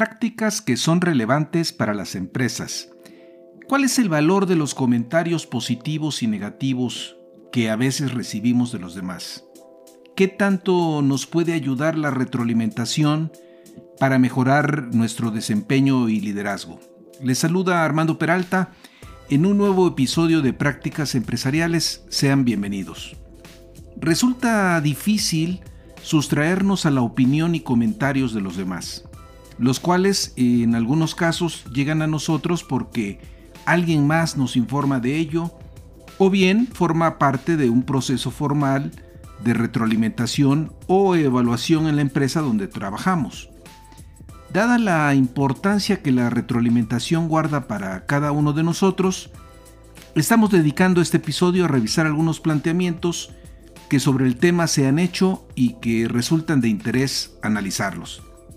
Prácticas que son relevantes para las empresas. ¿Cuál es el valor de los comentarios positivos y negativos que a veces recibimos de los demás? ¿Qué tanto nos puede ayudar la retroalimentación para mejorar nuestro desempeño y liderazgo? Les saluda Armando Peralta en un nuevo episodio de Prácticas Empresariales. Sean bienvenidos. Resulta difícil sustraernos a la opinión y comentarios de los demás, los cuales en algunos casos llegan a nosotros porque alguien más nos informa de ello o bien forma parte de un proceso formal de retroalimentación o evaluación en la empresa donde trabajamos. Dada la importancia que la retroalimentación guarda para cada uno de nosotros, estamos dedicando este episodio a revisar algunos planteamientos que sobre el tema se han hecho y que resultan de interés analizarlos.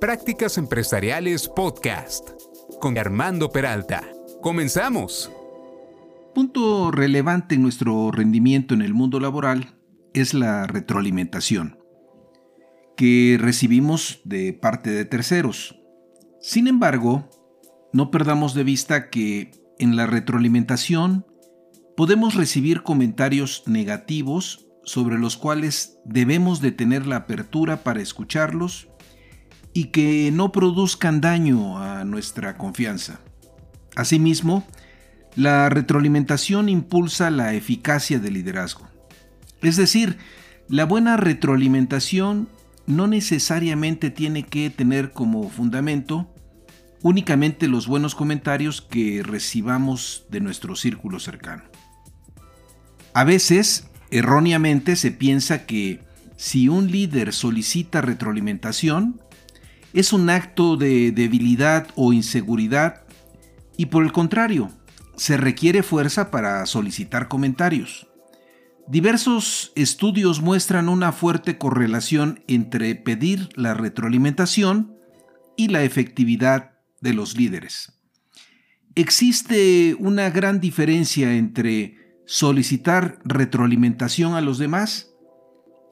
Prácticas Empresariales Podcast con Armando Peralta. Comenzamos. Punto relevante en nuestro rendimiento en el mundo laboral es la retroalimentación que recibimos de parte de terceros. Sin embargo, no perdamos de vista que en la retroalimentación podemos recibir comentarios negativos sobre los cuales debemos de tener la apertura para escucharlos y que no produzcan daño a nuestra confianza. Asimismo, la retroalimentación impulsa la eficacia del liderazgo. Es decir, la buena retroalimentación no necesariamente tiene que tener como fundamento únicamente los buenos comentarios que recibamos de nuestro círculo cercano. A veces, erróneamente, se piensa que si un líder solicita retroalimentación, es un acto de debilidad o inseguridad y por el contrario, se requiere fuerza para solicitar comentarios. Diversos estudios muestran una fuerte correlación entre pedir la retroalimentación y la efectividad de los líderes. Existe una gran diferencia entre solicitar retroalimentación a los demás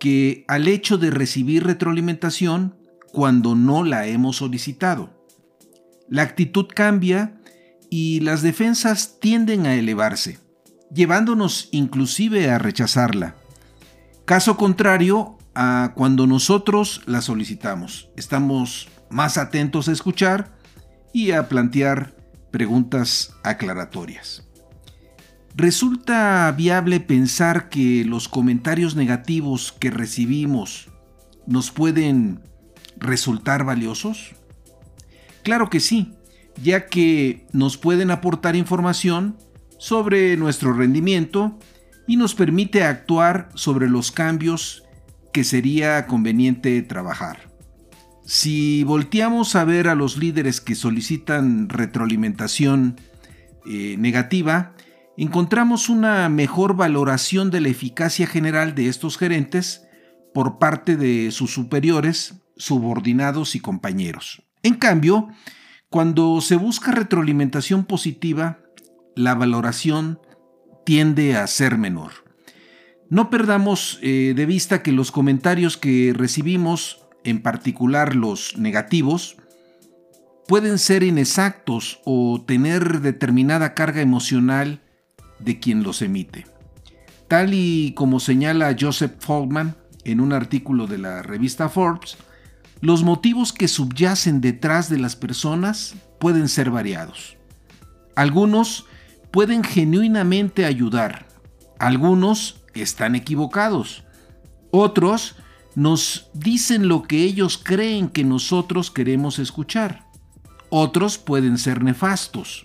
que al hecho de recibir retroalimentación cuando no la hemos solicitado. La actitud cambia y las defensas tienden a elevarse, llevándonos inclusive a rechazarla. Caso contrario a cuando nosotros la solicitamos. Estamos más atentos a escuchar y a plantear preguntas aclaratorias. ¿Resulta viable pensar que los comentarios negativos que recibimos nos pueden resultar valiosos? Claro que sí, ya que nos pueden aportar información sobre nuestro rendimiento y nos permite actuar sobre los cambios que sería conveniente trabajar. Si volteamos a ver a los líderes que solicitan retroalimentación eh, negativa, encontramos una mejor valoración de la eficacia general de estos gerentes por parte de sus superiores subordinados y compañeros. En cambio, cuando se busca retroalimentación positiva, la valoración tiende a ser menor. No perdamos eh, de vista que los comentarios que recibimos, en particular los negativos, pueden ser inexactos o tener determinada carga emocional de quien los emite. Tal y como señala Joseph Foldman en un artículo de la revista Forbes, los motivos que subyacen detrás de las personas pueden ser variados. Algunos pueden genuinamente ayudar, algunos están equivocados. Otros nos dicen lo que ellos creen que nosotros queremos escuchar. Otros pueden ser nefastos.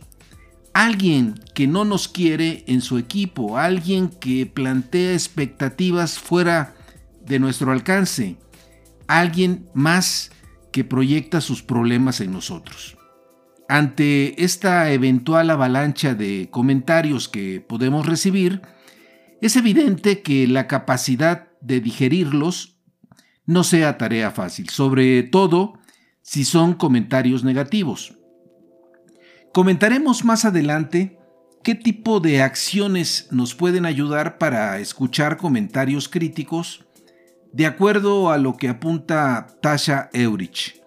Alguien que no nos quiere en su equipo, alguien que plantea expectativas fuera de nuestro alcance, alguien más que proyecta sus problemas en nosotros. Ante esta eventual avalancha de comentarios que podemos recibir, es evidente que la capacidad de digerirlos no sea tarea fácil, sobre todo si son comentarios negativos. Comentaremos más adelante qué tipo de acciones nos pueden ayudar para escuchar comentarios críticos de acuerdo a lo que apunta Tasha Eurich.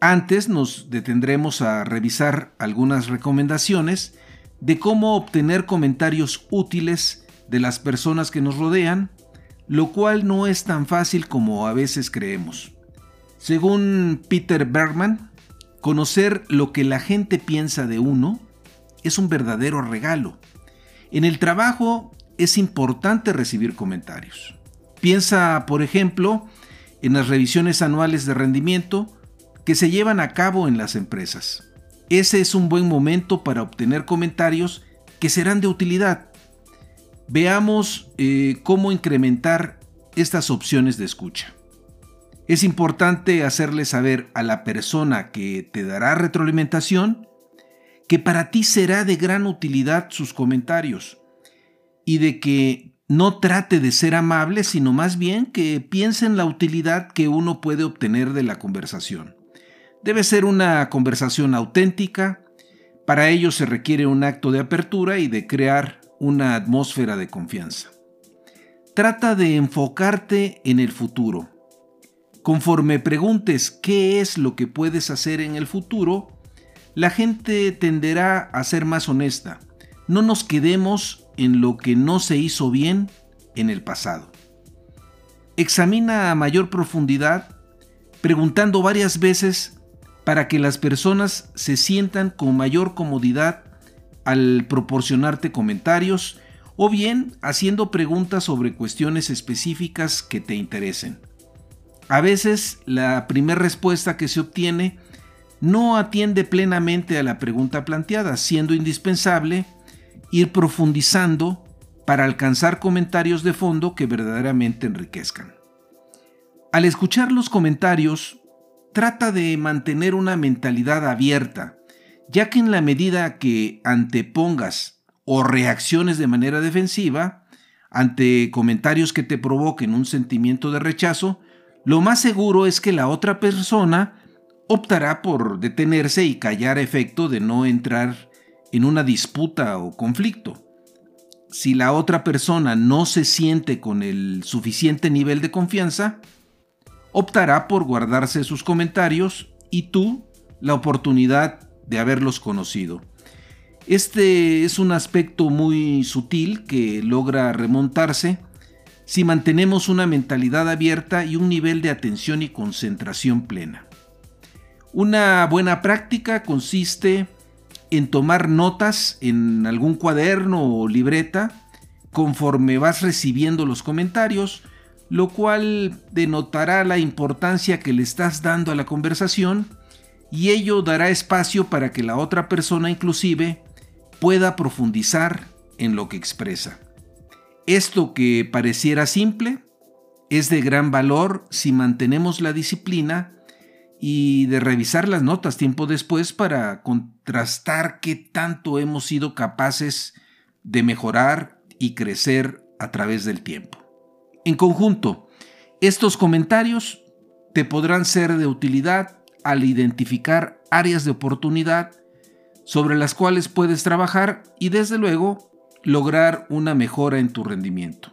Antes nos detendremos a revisar algunas recomendaciones de cómo obtener comentarios útiles de las personas que nos rodean lo cual no es tan fácil como a veces creemos. Según Peter Bergman, conocer lo que la gente piensa de uno es un verdadero regalo. En el trabajo es importante recibir comentarios. Piensa, por ejemplo, en las revisiones anuales de rendimiento que se llevan a cabo en las empresas. Ese es un buen momento para obtener comentarios que serán de utilidad Veamos eh, cómo incrementar estas opciones de escucha. Es importante hacerle saber a la persona que te dará retroalimentación que para ti será de gran utilidad sus comentarios y de que no trate de ser amable, sino más bien que piense en la utilidad que uno puede obtener de la conversación. Debe ser una conversación auténtica, para ello se requiere un acto de apertura y de crear una atmósfera de confianza. Trata de enfocarte en el futuro. Conforme preguntes qué es lo que puedes hacer en el futuro, la gente tenderá a ser más honesta. No nos quedemos en lo que no se hizo bien en el pasado. Examina a mayor profundidad, preguntando varias veces para que las personas se sientan con mayor comodidad al proporcionarte comentarios o bien haciendo preguntas sobre cuestiones específicas que te interesen. A veces la primera respuesta que se obtiene no atiende plenamente a la pregunta planteada, siendo indispensable ir profundizando para alcanzar comentarios de fondo que verdaderamente enriquezcan. Al escuchar los comentarios, trata de mantener una mentalidad abierta, ya que en la medida que antepongas o reacciones de manera defensiva ante comentarios que te provoquen un sentimiento de rechazo, lo más seguro es que la otra persona optará por detenerse y callar efecto de no entrar en una disputa o conflicto. Si la otra persona no se siente con el suficiente nivel de confianza, optará por guardarse sus comentarios y tú la oportunidad de haberlos conocido. Este es un aspecto muy sutil que logra remontarse si mantenemos una mentalidad abierta y un nivel de atención y concentración plena. Una buena práctica consiste en tomar notas en algún cuaderno o libreta conforme vas recibiendo los comentarios, lo cual denotará la importancia que le estás dando a la conversación y ello dará espacio para que la otra persona inclusive pueda profundizar en lo que expresa. Esto que pareciera simple es de gran valor si mantenemos la disciplina y de revisar las notas tiempo después para contrastar qué tanto hemos sido capaces de mejorar y crecer a través del tiempo. En conjunto, estos comentarios te podrán ser de utilidad al identificar áreas de oportunidad sobre las cuales puedes trabajar y desde luego lograr una mejora en tu rendimiento.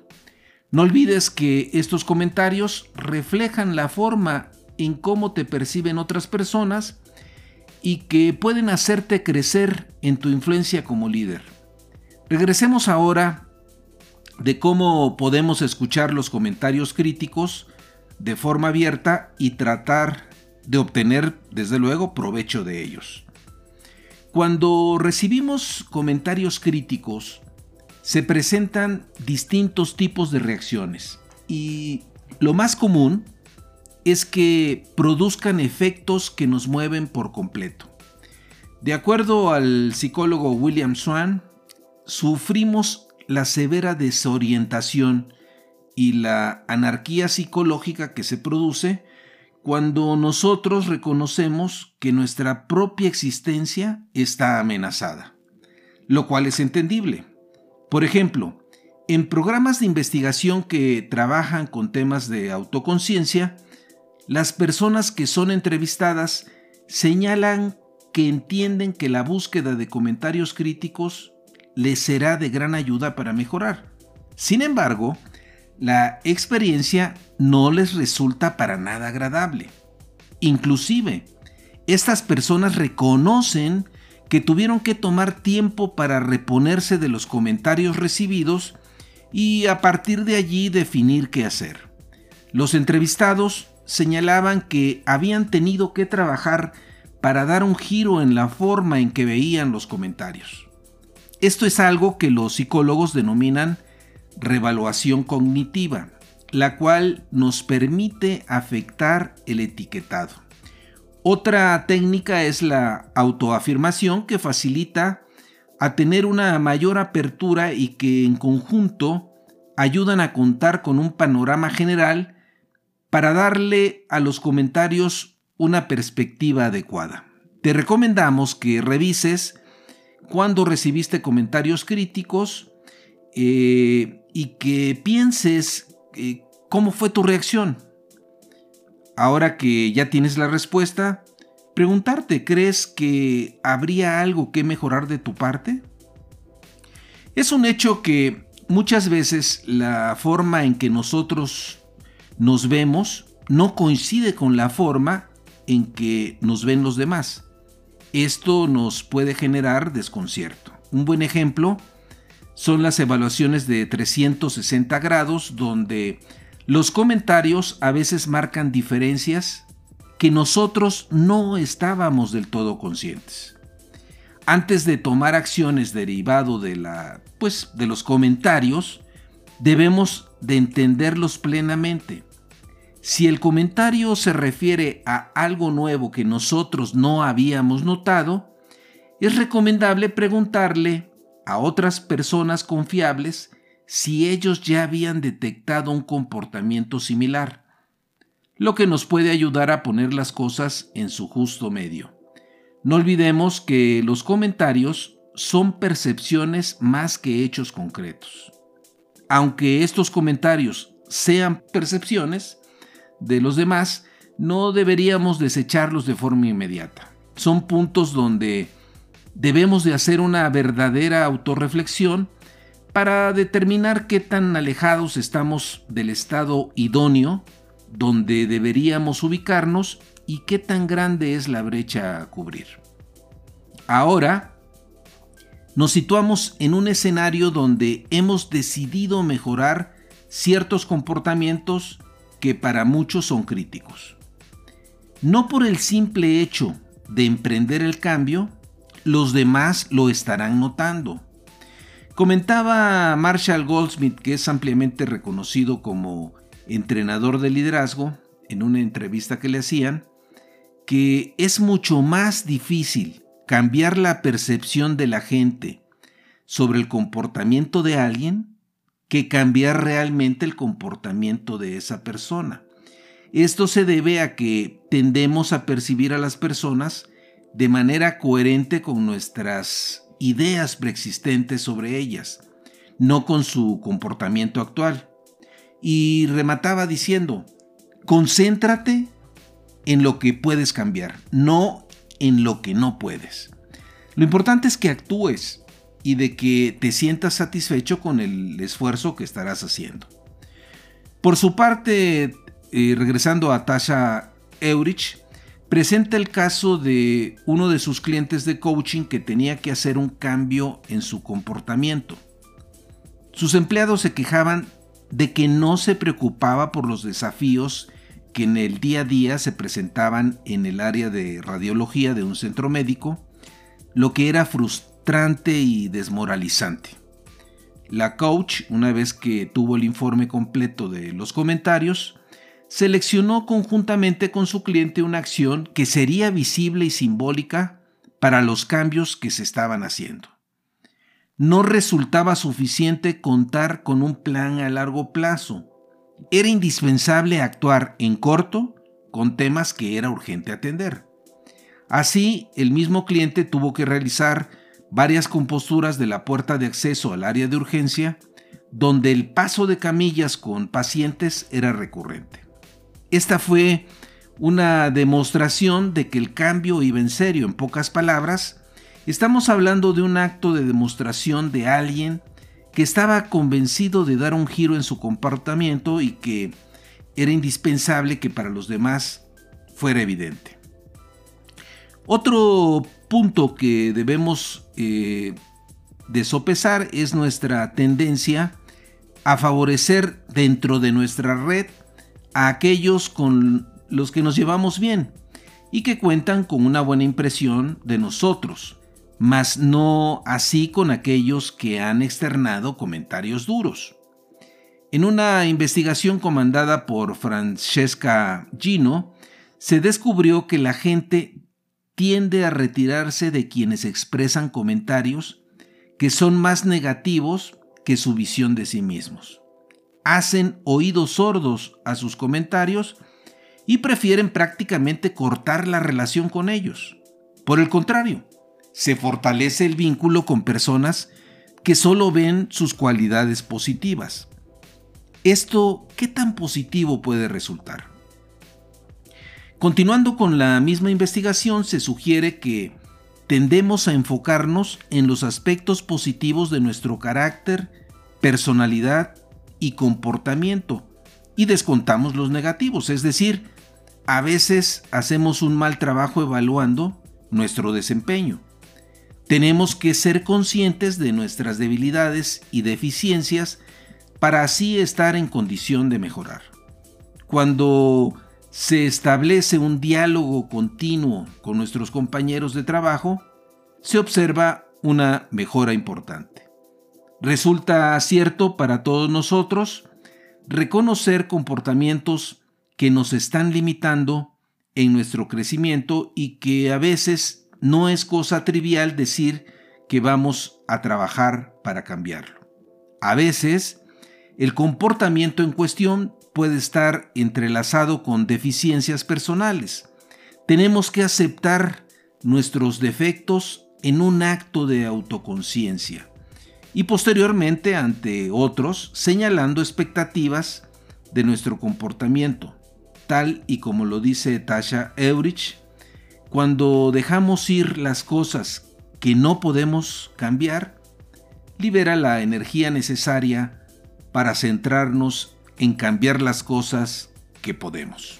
No olvides que estos comentarios reflejan la forma en cómo te perciben otras personas y que pueden hacerte crecer en tu influencia como líder. Regresemos ahora de cómo podemos escuchar los comentarios críticos de forma abierta y tratar de obtener, desde luego, provecho de ellos. Cuando recibimos comentarios críticos, se presentan distintos tipos de reacciones y lo más común es que produzcan efectos que nos mueven por completo. De acuerdo al psicólogo William Swan, sufrimos la severa desorientación y la anarquía psicológica que se produce cuando nosotros reconocemos que nuestra propia existencia está amenazada, lo cual es entendible. Por ejemplo, en programas de investigación que trabajan con temas de autoconciencia, las personas que son entrevistadas señalan que entienden que la búsqueda de comentarios críticos les será de gran ayuda para mejorar. Sin embargo, la experiencia no les resulta para nada agradable. Inclusive, estas personas reconocen que tuvieron que tomar tiempo para reponerse de los comentarios recibidos y a partir de allí definir qué hacer. Los entrevistados señalaban que habían tenido que trabajar para dar un giro en la forma en que veían los comentarios. Esto es algo que los psicólogos denominan revaluación cognitiva, la cual nos permite afectar el etiquetado. Otra técnica es la autoafirmación que facilita a tener una mayor apertura y que en conjunto ayudan a contar con un panorama general para darle a los comentarios una perspectiva adecuada. Te recomendamos que revises cuando recibiste comentarios críticos eh, y que pienses eh, cómo fue tu reacción. Ahora que ya tienes la respuesta, preguntarte, ¿crees que habría algo que mejorar de tu parte? Es un hecho que muchas veces la forma en que nosotros nos vemos no coincide con la forma en que nos ven los demás. Esto nos puede generar desconcierto. Un buen ejemplo son las evaluaciones de 360 grados donde los comentarios a veces marcan diferencias que nosotros no estábamos del todo conscientes. Antes de tomar acciones derivado de la pues de los comentarios, debemos de entenderlos plenamente si el comentario se refiere a algo nuevo que nosotros no habíamos notado, es recomendable preguntarle a otras personas confiables si ellos ya habían detectado un comportamiento similar, lo que nos puede ayudar a poner las cosas en su justo medio. No olvidemos que los comentarios son percepciones más que hechos concretos. Aunque estos comentarios sean percepciones, de los demás, no deberíamos desecharlos de forma inmediata. Son puntos donde debemos de hacer una verdadera autorreflexión para determinar qué tan alejados estamos del estado idóneo donde deberíamos ubicarnos y qué tan grande es la brecha a cubrir. Ahora, nos situamos en un escenario donde hemos decidido mejorar ciertos comportamientos que para muchos son críticos. No por el simple hecho de emprender el cambio, los demás lo estarán notando. Comentaba Marshall Goldsmith, que es ampliamente reconocido como entrenador de liderazgo, en una entrevista que le hacían, que es mucho más difícil cambiar la percepción de la gente sobre el comportamiento de alguien que cambiar realmente el comportamiento de esa persona. Esto se debe a que tendemos a percibir a las personas de manera coherente con nuestras ideas preexistentes sobre ellas, no con su comportamiento actual. Y remataba diciendo, concéntrate en lo que puedes cambiar, no en lo que no puedes. Lo importante es que actúes, y de que te sientas satisfecho con el esfuerzo que estarás haciendo. Por su parte, eh, regresando a Tasha Eurich, presenta el caso de uno de sus clientes de coaching que tenía que hacer un cambio en su comportamiento. Sus empleados se quejaban de que no se preocupaba por los desafíos que en el día a día se presentaban en el área de radiología de un centro médico, lo que era y desmoralizante. La coach, una vez que tuvo el informe completo de los comentarios, seleccionó conjuntamente con su cliente una acción que sería visible y simbólica para los cambios que se estaban haciendo. No resultaba suficiente contar con un plan a largo plazo. Era indispensable actuar en corto con temas que era urgente atender. Así, el mismo cliente tuvo que realizar varias composturas de la puerta de acceso al área de urgencia, donde el paso de camillas con pacientes era recurrente. Esta fue una demostración de que el cambio iba en serio. En pocas palabras, estamos hablando de un acto de demostración de alguien que estaba convencido de dar un giro en su comportamiento y que era indispensable que para los demás fuera evidente. Otro punto que debemos eh, de sopesar es nuestra tendencia a favorecer dentro de nuestra red a aquellos con los que nos llevamos bien y que cuentan con una buena impresión de nosotros, mas no así con aquellos que han externado comentarios duros. En una investigación comandada por Francesca Gino, se descubrió que la gente tiende a retirarse de quienes expresan comentarios que son más negativos que su visión de sí mismos. Hacen oídos sordos a sus comentarios y prefieren prácticamente cortar la relación con ellos. Por el contrario, se fortalece el vínculo con personas que solo ven sus cualidades positivas. ¿Esto qué tan positivo puede resultar? Continuando con la misma investigación, se sugiere que tendemos a enfocarnos en los aspectos positivos de nuestro carácter, personalidad y comportamiento y descontamos los negativos, es decir, a veces hacemos un mal trabajo evaluando nuestro desempeño. Tenemos que ser conscientes de nuestras debilidades y deficiencias para así estar en condición de mejorar. Cuando se establece un diálogo continuo con nuestros compañeros de trabajo, se observa una mejora importante. Resulta cierto para todos nosotros reconocer comportamientos que nos están limitando en nuestro crecimiento y que a veces no es cosa trivial decir que vamos a trabajar para cambiarlo. A veces, el comportamiento en cuestión puede estar entrelazado con deficiencias personales. Tenemos que aceptar nuestros defectos en un acto de autoconciencia y posteriormente ante otros señalando expectativas de nuestro comportamiento, tal y como lo dice Tasha Eurich, cuando dejamos ir las cosas que no podemos cambiar, libera la energía necesaria para centrarnos en cambiar las cosas que podemos.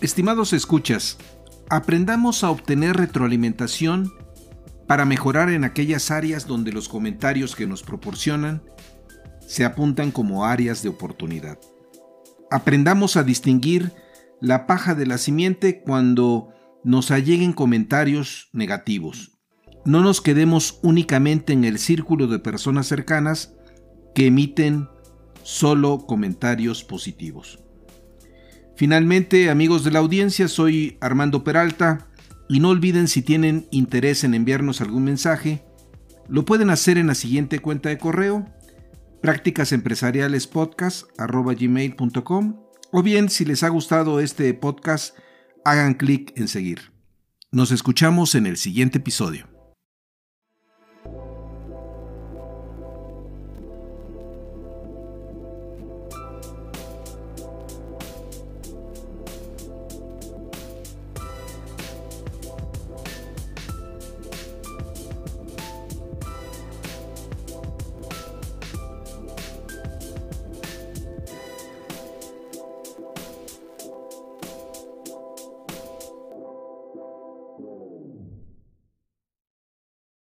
Estimados escuchas, aprendamos a obtener retroalimentación para mejorar en aquellas áreas donde los comentarios que nos proporcionan se apuntan como áreas de oportunidad. Aprendamos a distinguir la paja de la simiente cuando nos alleguen comentarios negativos. No nos quedemos únicamente en el círculo de personas cercanas que emiten solo comentarios positivos. Finalmente, amigos de la audiencia, soy Armando Peralta y no olviden si tienen interés en enviarnos algún mensaje, lo pueden hacer en la siguiente cuenta de correo prácticasempresarialespodcast.com o bien si les ha gustado este podcast hagan clic en seguir. Nos escuchamos en el siguiente episodio.